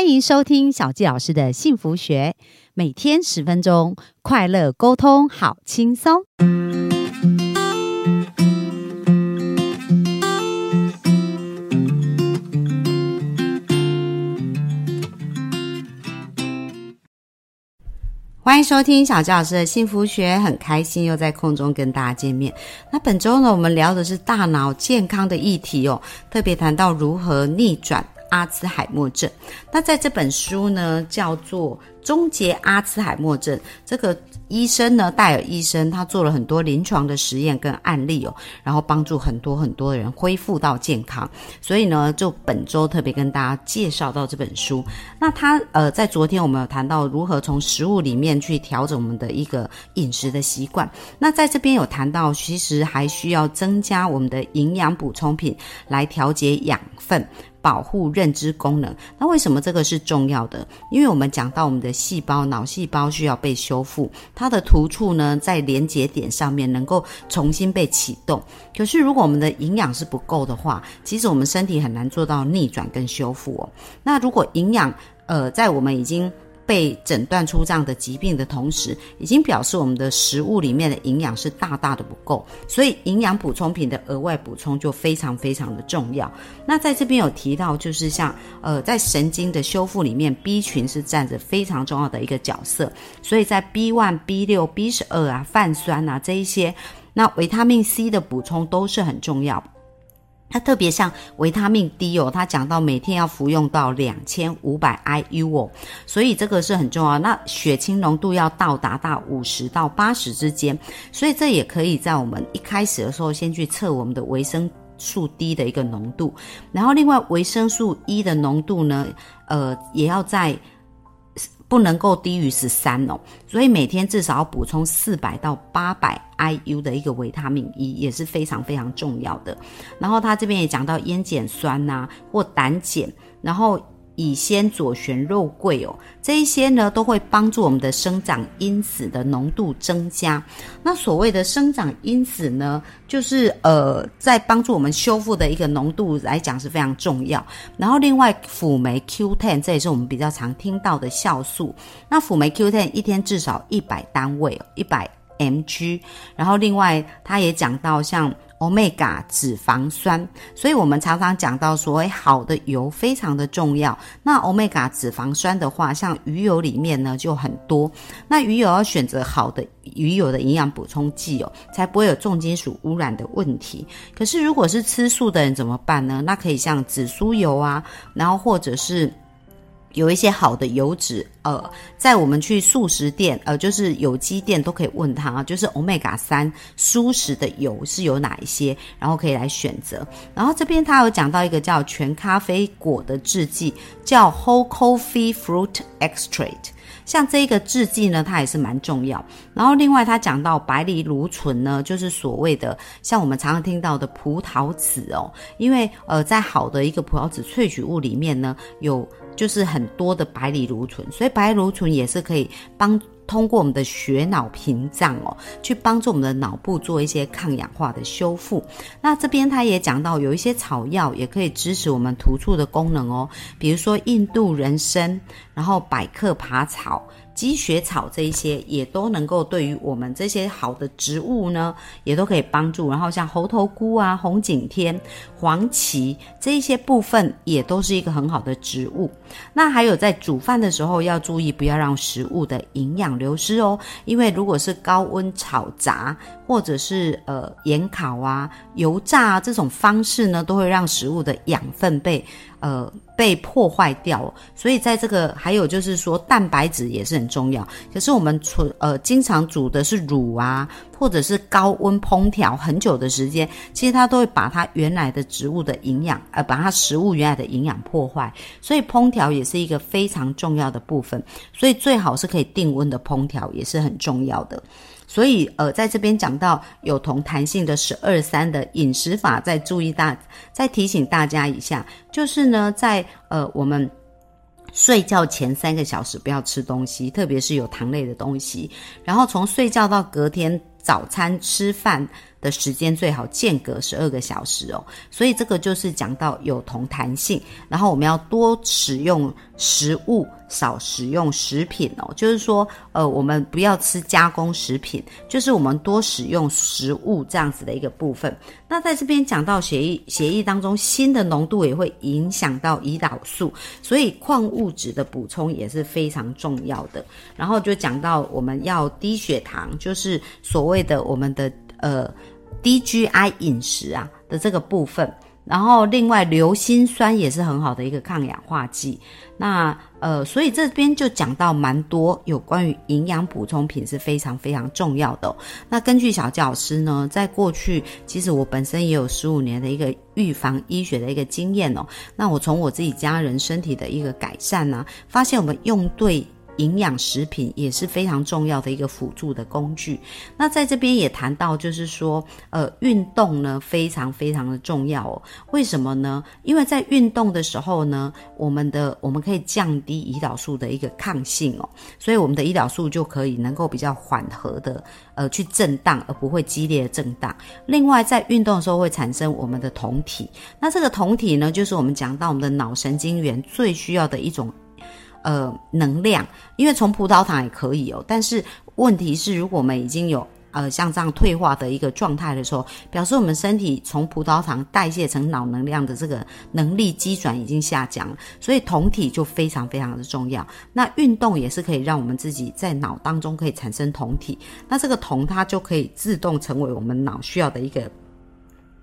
欢迎收听小纪老师的幸福学，每天十分钟，快乐沟通，好轻松。欢迎收听小纪老师的幸福学，很开心又在空中跟大家见面。那本周呢，我们聊的是大脑健康的议题哦，特别谈到如何逆转。阿兹海默症，那在这本书呢，叫做《终结阿兹海默症》。这个医生呢，戴尔医生，他做了很多临床的实验跟案例哦，然后帮助很多很多人恢复到健康。所以呢，就本周特别跟大家介绍到这本书。那他呃，在昨天我们有谈到如何从食物里面去调整我们的一个饮食的习惯。那在这边有谈到，其实还需要增加我们的营养补充品来调节养分。保护认知功能，那为什么这个是重要的？因为我们讲到我们的细胞，脑细胞需要被修复，它的突触呢在连接点上面能够重新被启动。可是如果我们的营养是不够的话，其实我们身体很难做到逆转跟修复哦。那如果营养，呃，在我们已经被诊断出这样的疾病的同时，已经表示我们的食物里面的营养是大大的不够，所以营养补充品的额外补充就非常非常的重要。那在这边有提到，就是像呃，在神经的修复里面，B 群是占着非常重要的一个角色，所以在 B one、B 六、B 十二啊、泛酸啊这一些，那维他命 C 的补充都是很重要。它特别像维他命 D 哦，它讲到每天要服用到两千五百 IU 哦，所以这个是很重要。那血清浓度要到达到五十到八十之间，所以这也可以在我们一开始的时候先去测我们的维生素 D 的一个浓度，然后另外维生素 E 的浓度呢，呃，也要在。不能够低于十三哦，所以每天至少要补充四百到八百 IU 的一个维他命 E 也是非常非常重要的。然后他这边也讲到烟碱酸呐或胆碱，然后。乙酰左旋肉桂哦，这一些呢都会帮助我们的生长因子的浓度增加。那所谓的生长因子呢，就是呃在帮助我们修复的一个浓度来讲是非常重要。然后另外辅酶 Q10，这也是我们比较常听到的酵素。那辅酶 Q10 一天至少一百单位，一百 mg。然后另外他也讲到像。Omega 脂肪酸，所以我们常常讲到所谓好的油非常的重要。那 omega 脂肪酸的话，像鱼油里面呢就很多。那鱼油要选择好的鱼油的营养补充剂哦，才不会有重金属污染的问题。可是如果是吃素的人怎么办呢？那可以像紫苏油啊，然后或者是。有一些好的油脂，呃，在我们去素食店，呃，就是有机店都可以问他，就是 omega 三素食的油是有哪一些，然后可以来选择。然后这边他有讲到一个叫全咖啡果的制剂，叫 whole coffee fruit extract。像这个制剂呢，它也是蛮重要。然后另外它讲到白藜芦醇呢，就是所谓的像我们常常听到的葡萄籽哦，因为呃，在好的一个葡萄籽萃取物里面呢，有。就是很多的白藜芦醇，所以白藜芦醇也是可以帮通过我们的血脑屏障哦，去帮助我们的脑部做一些抗氧化的修复。那这边他也讲到，有一些草药也可以支持我们突触的功能哦，比如说印度人参，然后百克爬草。积雪草这一些也都能够对于我们这些好的植物呢，也都可以帮助。然后像猴头菇啊、红景天、黄芪这一些部分也都是一个很好的植物。那还有在煮饭的时候要注意，不要让食物的营养流失哦。因为如果是高温炒炸或者是呃盐烤啊、油炸啊这种方式呢，都会让食物的养分被呃。被破坏掉，所以在这个还有就是说蛋白质也是很重要。可是我们煮呃经常煮的是乳啊，或者是高温烹调很久的时间，其实它都会把它原来的植物的营养，呃，把它食物原来的营养破坏。所以烹调也是一个非常重要的部分。所以最好是可以定温的烹调也是很重要的。所以，呃，在这边讲到有同弹性的十二三的饮食法，再注意大，再提醒大家一下，就是呢，在呃我们睡觉前三个小时不要吃东西，特别是有糖类的东西，然后从睡觉到隔天早餐吃饭的时间最好间隔十二个小时哦。所以这个就是讲到有同弹性，然后我们要多使用食物。少食用食品哦，就是说，呃，我们不要吃加工食品，就是我们多使用食物这样子的一个部分。那在这边讲到血液，血液当中锌的浓度也会影响到胰岛素，所以矿物质的补充也是非常重要的。然后就讲到我们要低血糖，就是所谓的我们的呃低 GI 饮食啊的这个部分。然后，另外硫辛酸也是很好的一个抗氧化剂。那呃，所以这边就讲到蛮多有关于营养补充品是非常非常重要的。那根据小教师呢，在过去其实我本身也有十五年的一个预防医学的一个经验哦。那我从我自己家人身体的一个改善呢，发现我们用对。营养食品也是非常重要的一个辅助的工具。那在这边也谈到，就是说，呃，运动呢非常非常的重要哦。为什么呢？因为在运动的时候呢，我们的我们可以降低胰岛素的一个抗性哦，所以我们的胰岛素就可以能够比较缓和的呃去震荡，而不会激烈的震荡。另外，在运动的时候会产生我们的酮体，那这个酮体呢，就是我们讲到我们的脑神经元最需要的一种。呃，能量，因为从葡萄糖也可以哦，但是问题是，如果我们已经有呃像这样退化的一个状态的时候，表示我们身体从葡萄糖代谢成脑能量的这个能力基转已经下降了，所以酮体就非常非常的重要。那运动也是可以让我们自己在脑当中可以产生酮体，那这个酮它就可以自动成为我们脑需要的一个。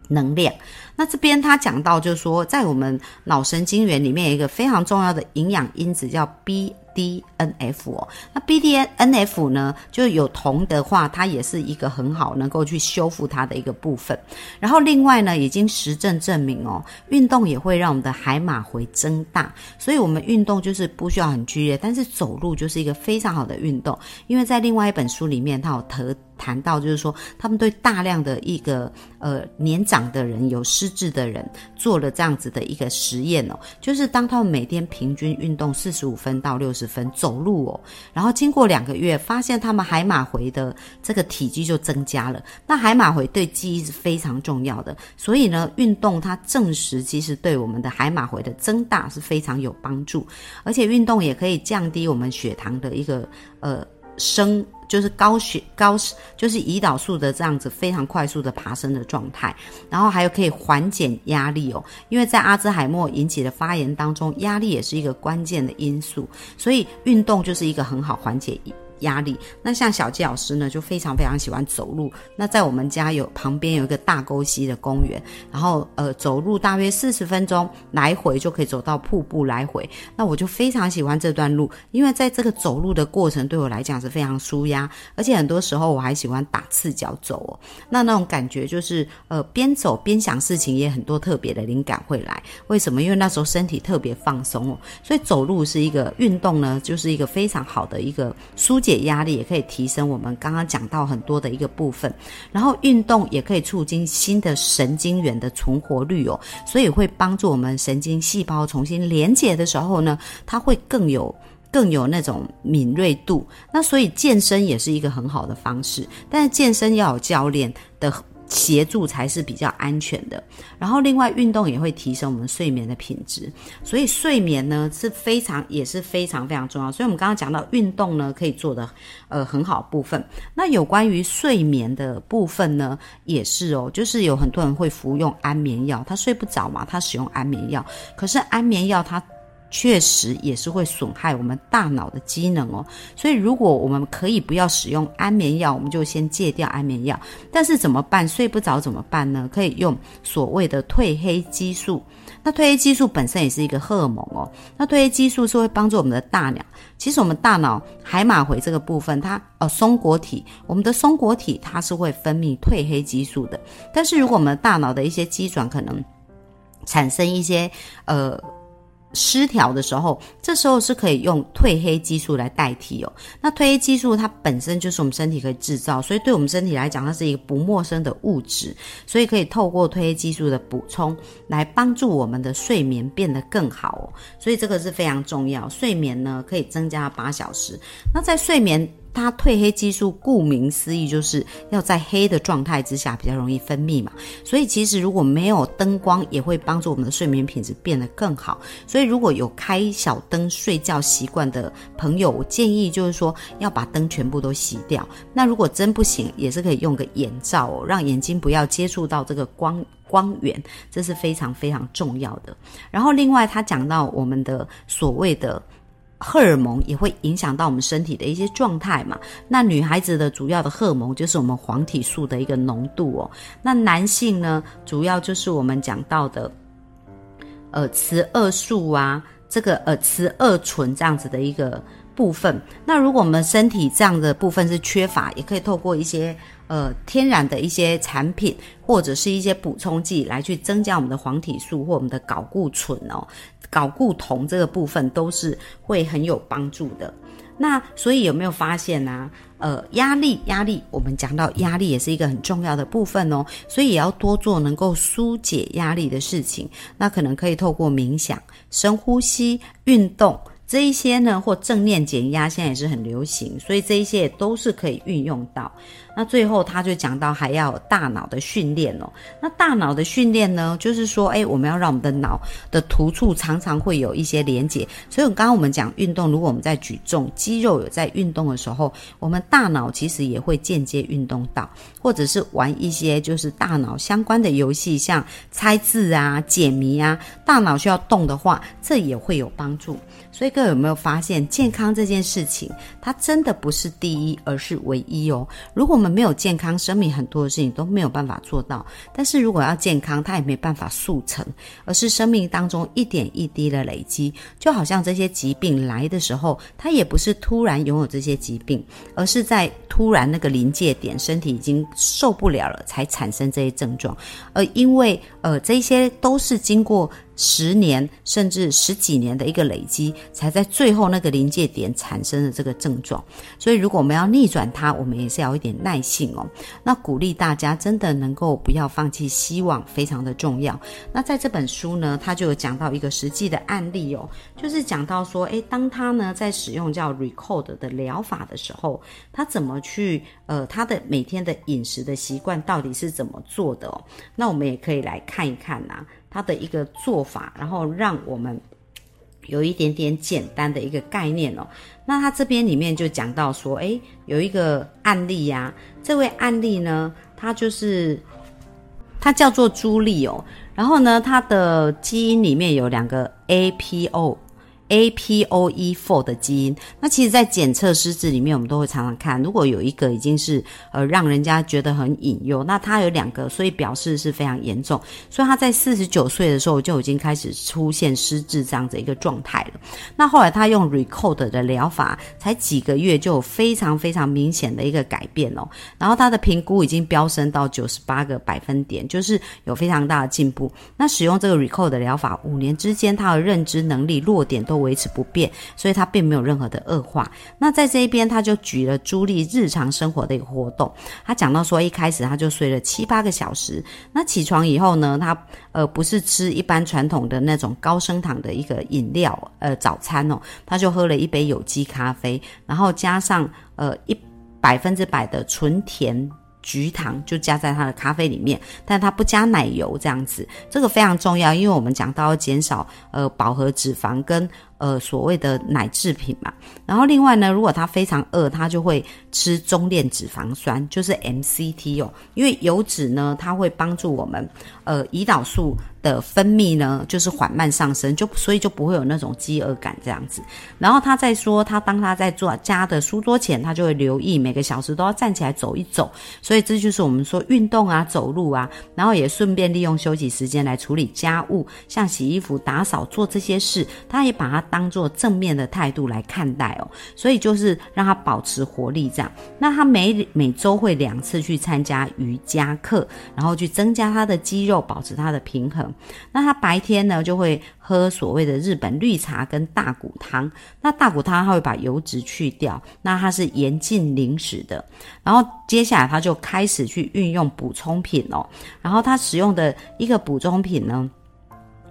能量，那这边他讲到，就是说，在我们脑神经元里面有一个非常重要的营养因子叫 B。D N F 哦，那 B D N F 呢，就有铜的话，它也是一个很好能够去修复它的一个部分。然后另外呢，已经实证证明哦，运动也会让我们的海马回增大。所以我们运动就是不需要很剧烈，但是走路就是一个非常好的运动。因为在另外一本书里面，他有谈谈到，就是说他们对大量的一个呃年长的人有失智的人做了这样子的一个实验哦，就是当他们每天平均运动四十五分到六十。分走路哦，然后经过两个月，发现他们海马回的这个体积就增加了。那海马回对记忆是非常重要的，所以呢，运动它证实其实对我们的海马回的增大是非常有帮助，而且运动也可以降低我们血糖的一个呃升。就是高血高，就是胰岛素的这样子非常快速的爬升的状态，然后还有可以缓解压力哦，因为在阿兹海默引起的发炎当中，压力也是一个关键的因素，所以运动就是一个很好缓解。压力。那像小季老师呢，就非常非常喜欢走路。那在我们家有旁边有一个大沟溪的公园，然后呃走路大约四十分钟来回就可以走到瀑布来回。那我就非常喜欢这段路，因为在这个走路的过程对我来讲是非常舒压，而且很多时候我还喜欢打赤脚走哦。那那种感觉就是呃边走边想事情，也很多特别的灵感会来。为什么？因为那时候身体特别放松哦，所以走路是一个运动呢，就是一个非常好的一个舒。解压力也可以提升我们刚刚讲到很多的一个部分，然后运动也可以促进新的神经元的存活率哦，所以会帮助我们神经细胞重新连接的时候呢，它会更有更有那种敏锐度。那所以健身也是一个很好的方式，但是健身要有教练的。协助才是比较安全的。然后，另外运动也会提升我们睡眠的品质，所以睡眠呢是非常也是非常非常重要。所以我们刚刚讲到运动呢可以做的呃很好部分。那有关于睡眠的部分呢也是哦，就是有很多人会服用安眠药，他睡不着嘛，他使用安眠药，可是安眠药它。确实也是会损害我们大脑的机能哦，所以如果我们可以不要使用安眠药，我们就先戒掉安眠药。但是怎么办？睡不着怎么办呢？可以用所谓的褪黑激素。那褪黑激素本身也是一个荷尔蒙哦。那褪黑激素是会帮助我们的大脑。其实我们大脑海马回这个部分，它呃松果体，我们的松果体它是会分泌褪黑激素的。但是如果我们大脑的一些机转可能产生一些呃。失调的时候，这时候是可以用褪黑激素来代替哦。那褪黑激素它本身就是我们身体可以制造，所以对我们身体来讲，它是一个不陌生的物质，所以可以透过褪黑激素的补充来帮助我们的睡眠变得更好哦。所以这个是非常重要，睡眠呢可以增加八小时。那在睡眠。它褪黑激素顾名思义就是要在黑的状态之下比较容易分泌嘛，所以其实如果没有灯光，也会帮助我们的睡眠品质变得更好。所以如果有开小灯睡觉习惯的朋友，我建议就是说要把灯全部都熄掉。那如果真不行，也是可以用个眼罩，让眼睛不要接触到这个光。光源，这是非常非常重要的。然后，另外他讲到我们的所谓的荷尔蒙也会影响到我们身体的一些状态嘛。那女孩子的主要的荷尔蒙就是我们黄体素的一个浓度哦。那男性呢，主要就是我们讲到的呃雌二素啊，这个呃雌二醇这样子的一个部分。那如果我们身体这样的部分是缺乏，也可以透过一些。呃，天然的一些产品或者是一些补充剂来去增加我们的黄体素或我们的睾固醇哦，睾固酮这个部分都是会很有帮助的。那所以有没有发现呢？呃，压力，压力，我们讲到压力也是一个很重要的部分哦，所以也要多做能够疏解压力的事情。那可能可以透过冥想、深呼吸、运动。这一些呢，或正念减压，现在也是很流行，所以这一些也都是可以运用到。那最后他就讲到还要大脑的训练哦。那大脑的训练呢，就是说，哎，我们要让我们的脑的突触常常会有一些连接。所以刚刚我们讲运动，如果我们在举重，肌肉有在运动的时候，我们大脑其实也会间接运动到，或者是玩一些就是大脑相关的游戏，像猜字啊、解谜啊，大脑需要动的话，这也会有帮助。所以各位有没有发现，健康这件事情，它真的不是第一，而是唯一哦。如果我们没有健康，生命很多的事情都没有办法做到。但是如果要健康，它也没办法速成，而是生命当中一点一滴的累积。就好像这些疾病来的时候，它也不是突然拥有这些疾病，而是在突然那个临界点，身体已经受不了了，才产生这些症状。而因为呃，这些都是经过。十年甚至十几年的一个累积，才在最后那个临界点产生的这个症状。所以，如果我们要逆转它，我们也是要一点耐性哦。那鼓励大家真的能够不要放弃希望，非常的重要。那在这本书呢，他就有讲到一个实际的案例哦，就是讲到说，诶，当他呢在使用叫 Record 的疗法的时候，他怎么去呃，他的每天的饮食的习惯到底是怎么做的哦？那我们也可以来看一看呐。他的一个做法，然后让我们有一点点简单的一个概念哦。那他这边里面就讲到说，诶，有一个案例呀，这位案例呢，他就是他叫做朱莉哦，然后呢，他的基因里面有两个 APO。APOE4 的基因，那其实，在检测失智里面，我们都会常常看，如果有一个已经是呃让人家觉得很隐忧，那他有两个，所以表示是非常严重。所以他在四十九岁的时候就已经开始出现失智这样的一个状态了。那后来他用 Recode 的疗法，才几个月就有非常非常明显的一个改变哦。然后他的评估已经飙升到九十八个百分点，就是有非常大的进步。那使用这个 Recode 的疗法五年之间，他的认知能力弱点都。维持不变，所以它并没有任何的恶化。那在这一边，他就举了朱莉日常生活的一个活动。他讲到说，一开始他就睡了七八个小时。那起床以后呢，他呃不是吃一般传统的那种高升糖的一个饮料，呃早餐哦，他就喝了一杯有机咖啡，然后加上呃一百分之百的纯甜。菊糖就加在他的咖啡里面，但他不加奶油这样子，这个非常重要，因为我们讲到要减少呃饱和脂肪跟呃所谓的奶制品嘛。然后另外呢，如果他非常饿，他就会吃中链脂肪酸，就是 MCT 哦，因为油脂呢，它会帮助我们呃胰岛素。的分泌呢，就是缓慢上升，就所以就不会有那种饥饿感这样子。然后他在说，他当他在做家的书桌前，他就会留意每个小时都要站起来走一走。所以这就是我们说运动啊，走路啊，然后也顺便利用休息时间来处理家务，像洗衣服、打扫、做这些事，他也把它当做正面的态度来看待哦。所以就是让他保持活力这样。那他每每周会两次去参加瑜伽课，然后去增加他的肌肉，保持他的平衡。那他白天呢，就会喝所谓的日本绿茶跟大骨汤。那大骨汤他会把油脂去掉，那它是严禁零食的。然后接下来他就开始去运用补充品哦。然后他使用的一个补充品呢。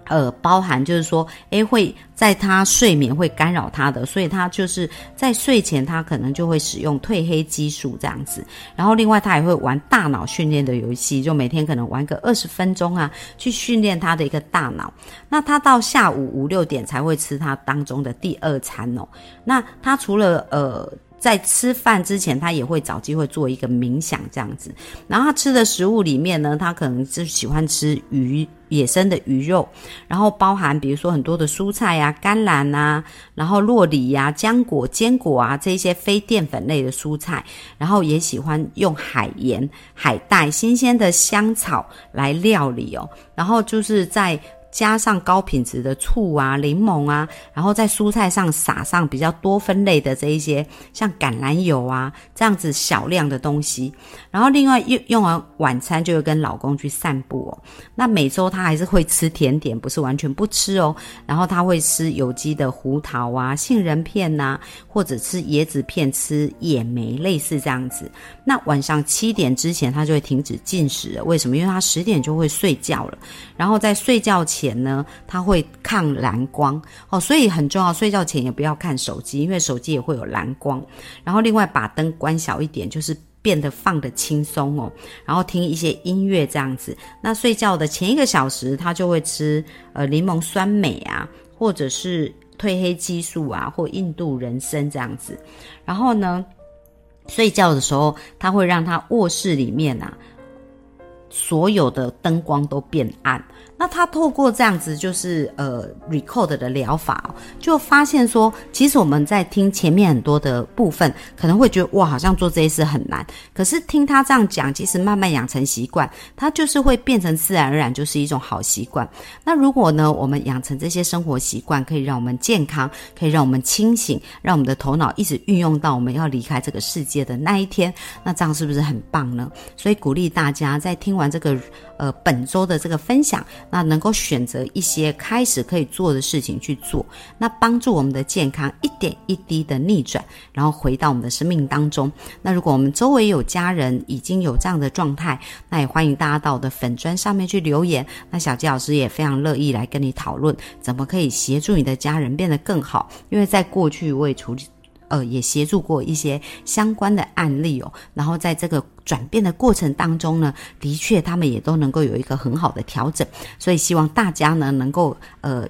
呃，包含就是说，诶，会在他睡眠会干扰他的，所以他就是在睡前他可能就会使用褪黑激素这样子。然后另外他也会玩大脑训练的游戏，就每天可能玩个二十分钟啊，去训练他的一个大脑。那他到下午五六点才会吃他当中的第二餐哦。那他除了呃。在吃饭之前，他也会找机会做一个冥想这样子。然后他吃的食物里面呢，他可能是喜欢吃鱼，野生的鱼肉，然后包含比如说很多的蔬菜呀、甘蓝啊，然后洛梨呀、浆果、坚果啊这些非淀粉类的蔬菜，然后也喜欢用海盐、海带、新鲜的香草来料理哦。然后就是在。加上高品质的醋啊、柠檬啊，然后在蔬菜上撒上比较多分类的这一些，像橄榄油啊这样子小量的东西。然后另外用用完晚餐就会跟老公去散步哦。那每周他还是会吃甜点，不是完全不吃哦。然后他会吃有机的胡桃啊、杏仁片呐，或者吃椰子片、吃野莓，类似这样子。那晚上七点之前他就会停止进食了。为什么？因为他十点就会睡觉了。然后在睡觉前。前呢，它会抗蓝光哦，所以很重要。睡觉前也不要看手机，因为手机也会有蓝光。然后另外把灯关小一点，就是变得放的轻松哦。然后听一些音乐这样子。那睡觉的前一个小时，他就会吃呃柠檬酸镁啊，或者是褪黑激素啊，或印度人参这样子。然后呢，睡觉的时候，他会让他卧室里面啊，所有的灯光都变暗。那他透过这样子，就是呃，record 的疗法，就发现说，其实我们在听前面很多的部分，可能会觉得哇，好像做这些事很难。可是听他这样讲，其实慢慢养成习惯，它就是会变成自然而然，就是一种好习惯。那如果呢，我们养成这些生活习惯，可以让我们健康，可以让我们清醒，让我们的头脑一直运用到我们要离开这个世界的那一天，那这样是不是很棒呢？所以鼓励大家在听完这个呃本周的这个分享。那能够选择一些开始可以做的事情去做，那帮助我们的健康一点一滴的逆转，然后回到我们的生命当中。那如果我们周围有家人已经有这样的状态，那也欢迎大家到我的粉砖上面去留言。那小吉老师也非常乐意来跟你讨论，怎么可以协助你的家人变得更好。因为在过去我也处理。呃，也协助过一些相关的案例哦，然后在这个转变的过程当中呢，的确他们也都能够有一个很好的调整，所以希望大家呢能够呃。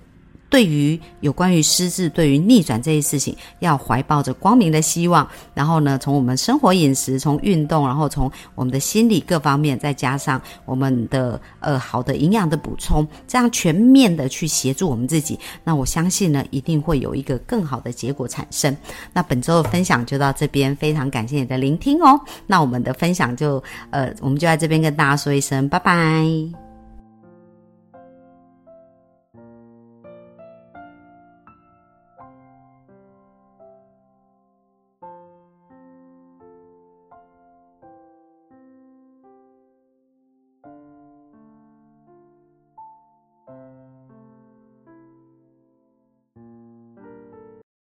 对于有关于失智、对于逆转这些事情，要怀抱着光明的希望。然后呢，从我们生活饮食、从运动，然后从我们的心理各方面，再加上我们的呃好的营养的补充，这样全面的去协助我们自己。那我相信呢，一定会有一个更好的结果产生。那本周的分享就到这边，非常感谢你的聆听哦。那我们的分享就呃，我们就在这边跟大家说一声拜拜。